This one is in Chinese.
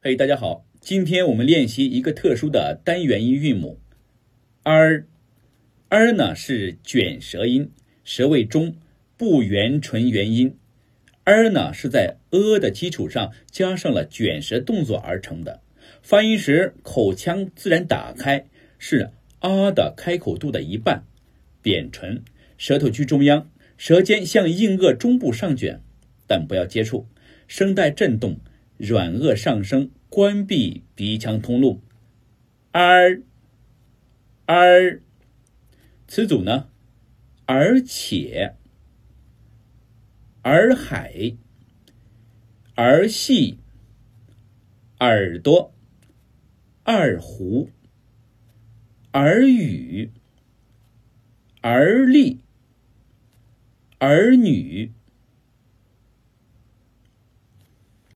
嘿，大家好，今天我们练习一个特殊的单元音韵母，r。r 呢是卷舌音，舌位中，不圆唇元音。r 呢是在 a 的基础上加上了卷舌动作而成的，发音时口腔自然打开，是 a 的开口度的一半。扁唇，舌头居中央，舌尖向硬腭中部上卷，但不要接触，声带震动。软腭上升，关闭鼻腔通路。儿儿，词组呢？而且，洱海，儿戏，耳朵，二胡，耳语，儿立，儿女，